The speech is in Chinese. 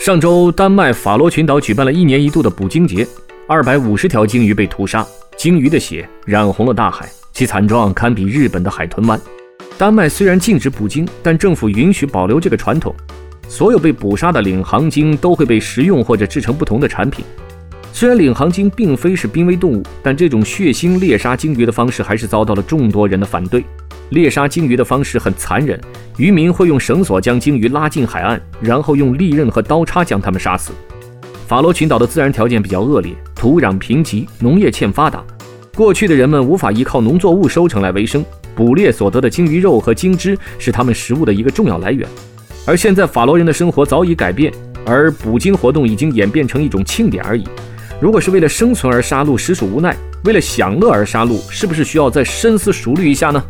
上周，丹麦法罗群岛举办了一年一度的捕鲸节，二百五十条鲸鱼被屠杀，鲸鱼的血染红了大海，其惨状堪比日本的海豚湾。丹麦虽然禁止捕鲸，但政府允许保留这个传统。所有被捕杀的领航鲸都会被食用或者制成不同的产品。虽然领航鲸并非是濒危动物，但这种血腥猎杀鲸鱼的方式还是遭到了众多人的反对。猎杀鲸鱼的方式很残忍，渔民会用绳索将鲸鱼拉进海岸，然后用利刃和刀叉将它们杀死。法罗群岛的自然条件比较恶劣，土壤贫瘠，农业欠发达。过去的人们无法依靠农作物收成来维生，捕猎所得的鲸鱼肉和鲸脂是他们食物的一个重要来源。而现在，法罗人的生活早已改变，而捕鲸活动已经演变成一种庆典而已。如果是为了生存而杀戮，实属无奈；为了享乐而杀戮，是不是需要再深思熟虑一下呢？